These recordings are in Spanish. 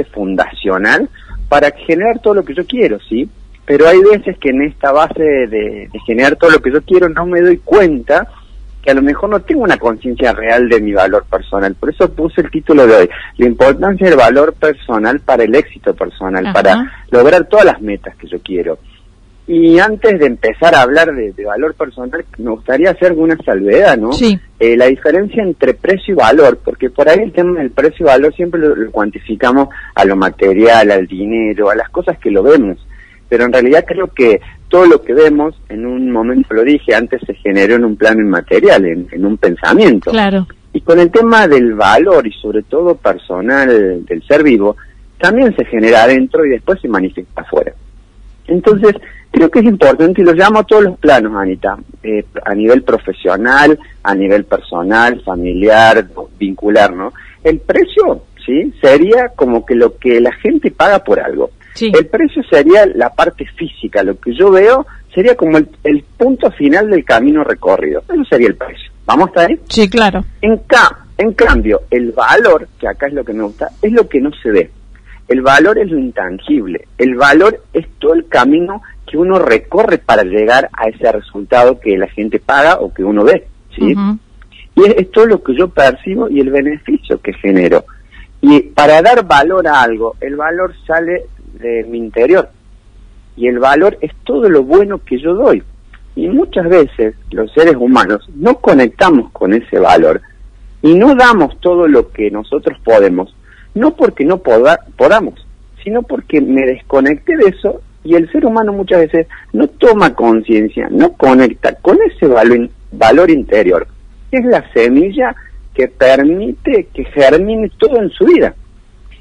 base fundacional para generar todo lo que yo quiero, ¿sí? Pero hay veces que en esta base de, de generar todo lo que yo quiero no me doy cuenta que a lo mejor no tengo una conciencia real de mi valor personal. Por eso puse el título de hoy, la importancia del valor personal para el éxito personal, Ajá. para lograr todas las metas que yo quiero. Y antes de empezar a hablar de, de valor personal, me gustaría hacer alguna salvedad, ¿no? Sí. Eh, la diferencia entre precio y valor, porque por ahí el tema del precio y valor siempre lo, lo cuantificamos a lo material, al dinero, a las cosas que lo vemos. Pero en realidad creo que todo lo que vemos, en un momento lo dije, antes se generó en un plano inmaterial, en, en un pensamiento. Claro. Y con el tema del valor y sobre todo personal del ser vivo, también se genera adentro y después se manifiesta afuera. Entonces, creo que es importante y lo llamo a todos los planos, Anita, eh, a nivel profesional, a nivel personal, familiar, vincular, ¿no? El precio, ¿sí? Sería como que lo que la gente paga por algo. Sí. El precio sería la parte física, lo que yo veo sería como el, el punto final del camino recorrido. Eso sería el precio. ¿Vamos hasta ahí? Sí, claro. En, ca en cambio, el valor, que acá es lo que me gusta, es lo que no se ve. El valor es lo intangible. El valor es todo el camino que uno recorre para llegar a ese resultado que la gente paga o que uno ve. ¿sí? Y es, es todo lo que yo percibo y el beneficio que genero. Y para dar valor a algo, el valor sale de mi interior. Y el valor es todo lo bueno que yo doy. Y muchas veces los seres humanos no conectamos con ese valor y no damos todo lo que nosotros podemos, no porque no poda- podamos, sino porque me desconecté de eso y el ser humano muchas veces no toma conciencia, no conecta con ese valor, interior, que es la semilla que permite que germine todo en su vida.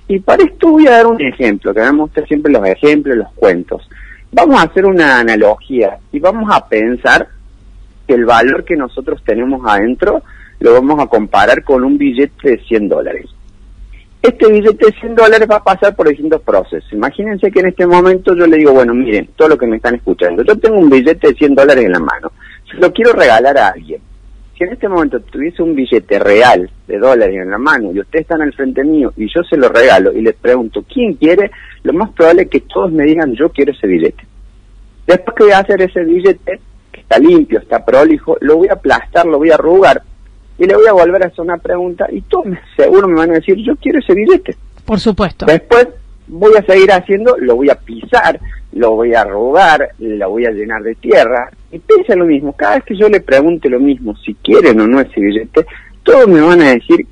Y para esto voy a dar un ejemplo, que me gusta siempre los ejemplos, los cuentos. Vamos a hacer una analogía y vamos a pensar que el valor que nosotros tenemos adentro lo vamos a comparar con un billete de 100 dólares. Este billete de 100 dólares va a pasar por distintos procesos. Imagínense que en este momento yo le digo, bueno, miren, todo lo que me están escuchando, yo tengo un billete de 100 dólares en la mano, se lo quiero regalar a alguien. Si en este momento tuviese un billete real de dólares en la mano y ustedes están al frente mío y yo se lo regalo y les pregunto, ¿quién quiere? Lo más probable es que todos me digan, yo quiero ese billete. Después que voy a hacer ese billete, que está limpio, está prolijo, lo voy a aplastar, lo voy a arrugar y le voy a volver a hacer una pregunta y todos seguro me van a decir, yo quiero ese billete. Por supuesto. Después voy a seguir haciendo, lo voy a pisar, lo voy a arrugar, lo voy a llenar de tierra. Y piensa lo mismo, cada vez que yo le pregunte lo mismo, si quieren o no ese billete, todos me van a decir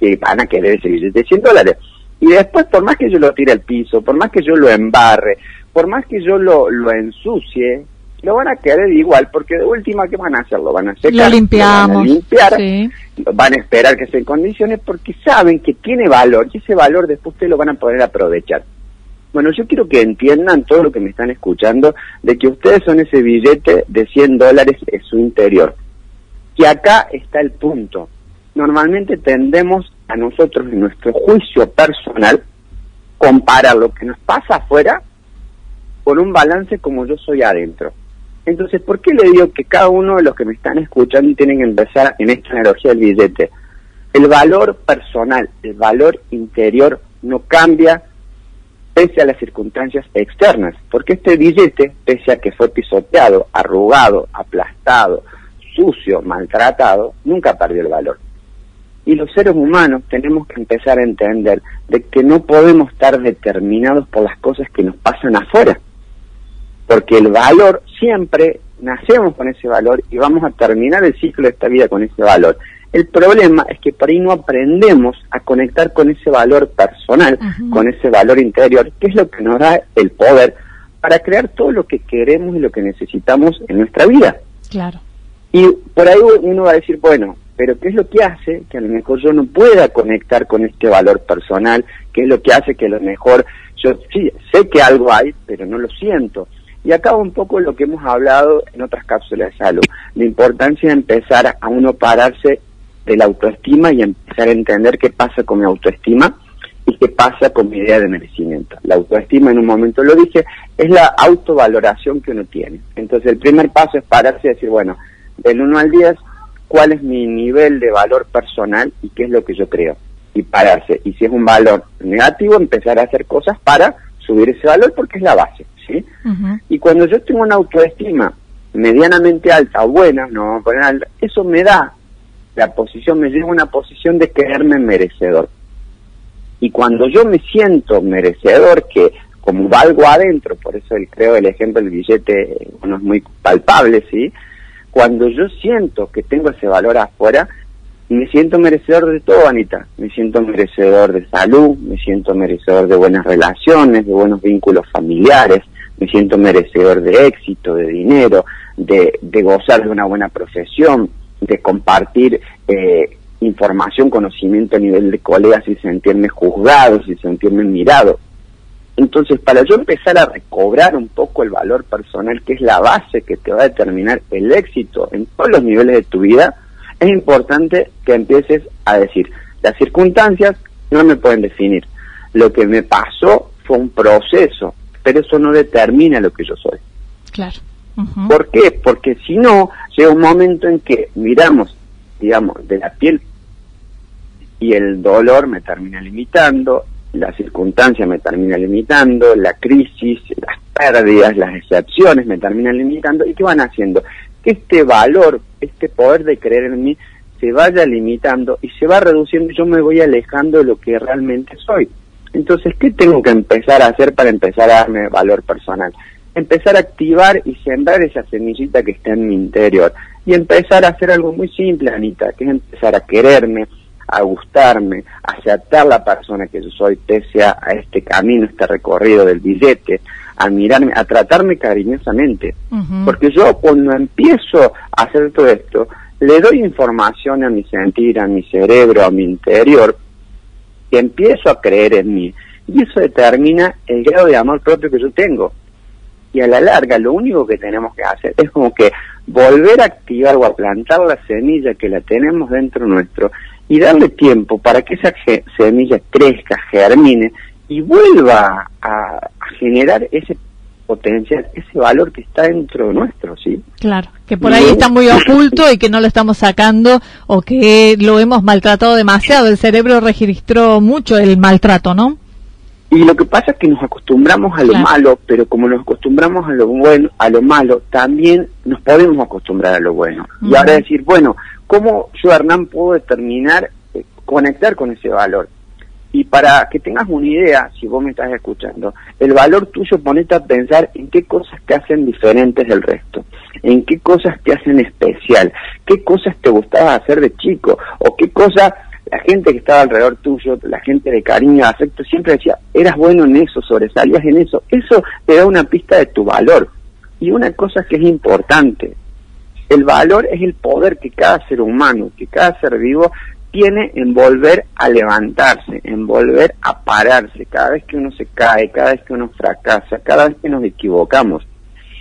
que van a querer ese billete de 100 dólares. Y después, por más que yo lo tire al piso, por más que yo lo embarre, por más que yo lo, lo ensucie, lo van a querer igual, porque de última, ¿qué van a hacer? Lo van a secar, Lo van a limpiar, Sí. van a esperar que esté en condiciones porque saben que tiene valor y ese valor después ustedes lo van a poder aprovechar. Bueno, yo quiero que entiendan todo lo que me están escuchando de que ustedes son ese billete de 100 dólares en su interior. Y acá está el punto. Normalmente tendemos a nosotros en nuestro juicio personal comparar lo que nos pasa afuera con un balance como yo soy adentro. Entonces, ¿por qué le digo que cada uno de los que me están escuchando tienen que empezar en esta analogía del billete? El valor personal, el valor interior no cambia pese a las circunstancias externas, porque este billete, pese a que fue pisoteado, arrugado, aplastado, sucio, maltratado, nunca perdió el valor. Y los seres humanos tenemos que empezar a entender de que no podemos estar determinados por las cosas que nos pasan afuera porque el valor siempre nacemos con ese valor y vamos a terminar el ciclo de esta vida con ese valor. El problema es que por ahí no aprendemos a conectar con ese valor personal, con ese valor interior, que es lo que nos da el poder para crear todo lo que queremos y lo que necesitamos en nuestra vida. Claro. Y por ahí uno va a decir, bueno, pero ¿qué es lo que hace que a lo mejor yo no pueda conectar con este valor personal? ¿Qué es lo que hace que a lo mejor yo sí sé que algo hay, pero no lo siento? Y acá un poco lo que hemos hablado en otras cápsulas de salud, la importancia de empezar a uno pararse de la autoestima y empezar a entender qué pasa con mi autoestima y qué pasa con mi idea de merecimiento. La autoestima, en un momento lo dije, es la autovaloración que uno tiene. Entonces el primer paso es pararse y decir, bueno, del 1 al 10, ¿cuál es mi nivel de valor personal y qué es lo que yo creo? y pararse. Y si es un valor negativo, empezar a hacer cosas para subir ese valor porque es la base, ¿sí? Y cuando yo tengo una autoestima medianamente alta o buena, no vamos a poner alta, eso me da la posición, me lleva a una posición de creerme merecedor. Y cuando yo me siento merecedor, que como valgo adentro, por eso el, creo el ejemplo del billete no es muy palpable, ¿sí? Cuando yo siento que tengo ese valor afuera, me siento merecedor de todo, Anita. Me siento merecedor de salud, me siento merecedor de buenas relaciones, de buenos vínculos familiares, me siento merecedor de éxito, de dinero, de, gozar de una buena profesión, de compartir eh, información, conocimiento a nivel de colegas y sentirme juzgado, y sentirme mirado. Entonces, para yo empezar a recobrar un poco el valor personal, que es la base que te va a determinar el éxito en todos los niveles de tu vida, es importante que empieces a decir, las circunstancias no me pueden definir. Lo que me pasó fue un proceso, pero eso no determina lo que yo soy. Claro. ¿Por qué? Porque si no, llega un momento en que miramos, digamos, de la piel y el dolor me termina limitando, la circunstancia me termina limitando, la crisis, las pérdidas, las excepciones me terminan limitando. ¿Y qué van haciendo? Que este valor, este poder de creer en mí, se vaya limitando y se va reduciendo yo me voy alejando de lo que realmente soy. Entonces, ¿qué tengo que empezar a hacer para empezar a darme valor personal? Empezar a activar y sembrar esa semillita que está en mi interior. Y empezar a hacer algo muy simple, Anita, que es empezar a quererme, a gustarme, a aceptar la persona que yo soy, pese a, este camino, este recorrido del billete, a mirarme, a tratarme cariñosamente. Porque yo cuando empiezo a hacer todo esto, le doy información a mi sentir, a mi cerebro, a mi interior, y empiezo a creer en mí. Y eso determina el grado de amor propio que yo tengo. Y a la larga, lo único que tenemos que hacer es como que volver a activar o a plantar la semilla que la tenemos dentro nuestro y darle tiempo para que esa semilla crezca, germine y vuelva a, generar ese potencial, ese valor que está dentro nuestro, ¿sí? Claro, que por ahí está muy oculto y que no lo estamos sacando o que lo hemos maltratado demasiado. El cerebro registró mucho el maltrato, ¿no? Y lo que pasa es que nos acostumbramos a lo malo, pero como nos acostumbramos a lo bueno, a lo malo, también nos podemos acostumbrar a lo bueno. Y ahora decir, bueno, ¿cómo yo, Hernán, puedo determinar, eh, conectar con ese valor? Y para que tengas una idea, si vos me estás escuchando, el valor tuyo ponete a pensar en qué cosas te hacen diferentes del resto, en qué cosas te hacen especial, qué cosas te gustaba hacer de chico, o qué cosas la gente que estaba alrededor tuyo, la gente de cariño, afecto, siempre decía, eras bueno en eso, sobresalías en eso. Eso te da una pista de tu valor. Y una cosa que es importante, el valor es el poder que cada ser humano, que cada ser vivo tiene en volver a levantarse, en volver a pararse, cada vez que uno se cae, cada vez que uno fracasa, cada vez que nos equivocamos.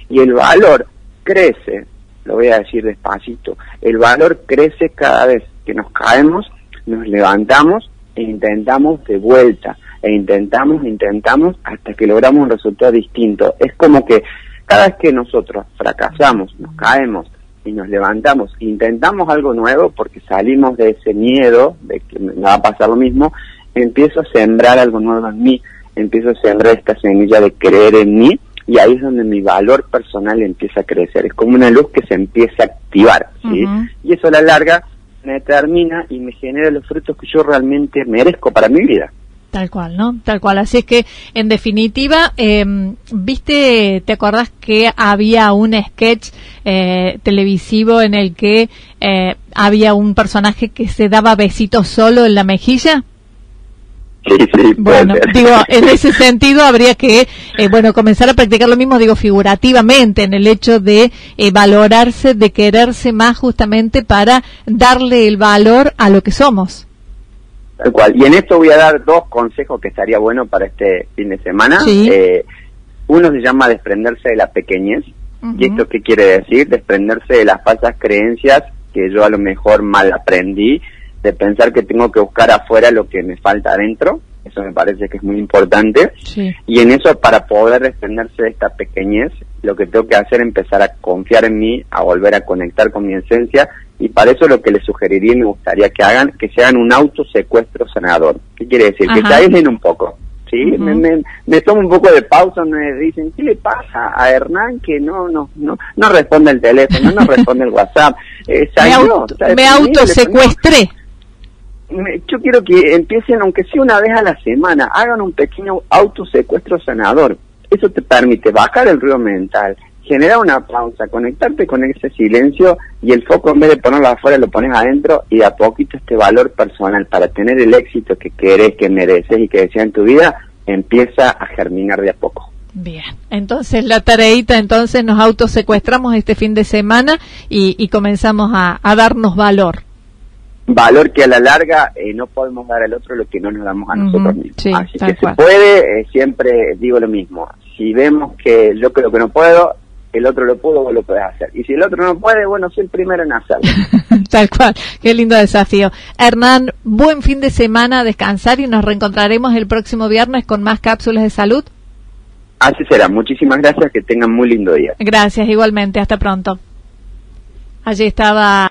Y el valor crece, lo voy a decir despacito, el valor crece cada vez que nos caemos nos levantamos e intentamos de vuelta, e intentamos, intentamos hasta que logramos un resultado distinto. Es como que cada vez que nosotros fracasamos, nos caemos y nos levantamos, intentamos algo nuevo porque salimos de ese miedo de que me va a pasar lo mismo, empiezo a sembrar algo nuevo en mí, empiezo a sembrar esta semilla de creer en mí y ahí es donde mi valor personal empieza a crecer. Es como una luz que se empieza a activar, ¿sí? Y eso a la larga me termina y me genera los frutos que yo realmente merezco para mi vida. Tal cual, ¿no? Tal cual. Así es que, en definitiva, eh, viste, ¿te acordás que había un sketch eh, televisivo en el que eh, había un personaje que se daba besitos solo en la mejilla? bueno, digo, en ese sentido habría que, eh, bueno, comenzar a practicar lo mismo, digo, figurativamente, en el hecho de eh, valorarse, de quererse más justamente para darle el valor a lo que somos. Tal cual. Y en esto voy a dar dos consejos que estaría bueno para este fin de semana. Eh, uno se llama desprenderse de la pequeñez. ¿Y esto qué quiere decir? Desprenderse de las falsas creencias que yo a lo mejor mal aprendí de pensar que tengo que buscar afuera lo que me falta adentro, eso me parece que es muy importante, Sí. y en eso para poder defenderse de esta pequeñez, lo que tengo que hacer es empezar a confiar en mí, a volver a conectar con mi esencia, y para eso lo que les sugeriría y me gustaría que hagan, que se hagan un autosecuestro sanador. ¿Qué quiere decir? Que se aíslen un poco. ¿sí? Me, me, me tomo un poco de pausa, me dicen, ¿qué le pasa a Hernán que no no no no responde el teléfono, no responde el WhatsApp? Eh, Me, salió, auto- me deprimido, le- autosecuestré. Yo quiero que empiecen, aunque sea una vez a la semana, hagan un pequeño autosecuestro sanador. Eso te permite bajar el ruido mental, generar una pausa, conectarte con ese silencio y el foco en vez de ponerlo afuera lo pones adentro y a poquito este valor personal para tener el éxito que querés, que mereces y que deseas en tu vida empieza a germinar de a poco. Bien, entonces la tareita, entonces nos autosecuestramos este fin de semana y, comenzamos a darnos valor. Valor que a la larga eh, no podemos dar al otro lo que no nos damos a nosotros mismos. sí, Así que cual. se puede, eh, siempre digo lo mismo. Si vemos que yo creo que no puedo, el otro lo pudo, vos lo podés hacer. Y si el otro no puede, bueno, soy el primero en hacerlo. Tal cual, qué lindo desafío. Hernán, buen fin de semana, descansar y nos reencontraremos el próximo viernes con más cápsulas de salud. Así será. Muchísimas gracias. Que tengan muy lindo día. Gracias, igualmente, hasta pronto. Allí estaba.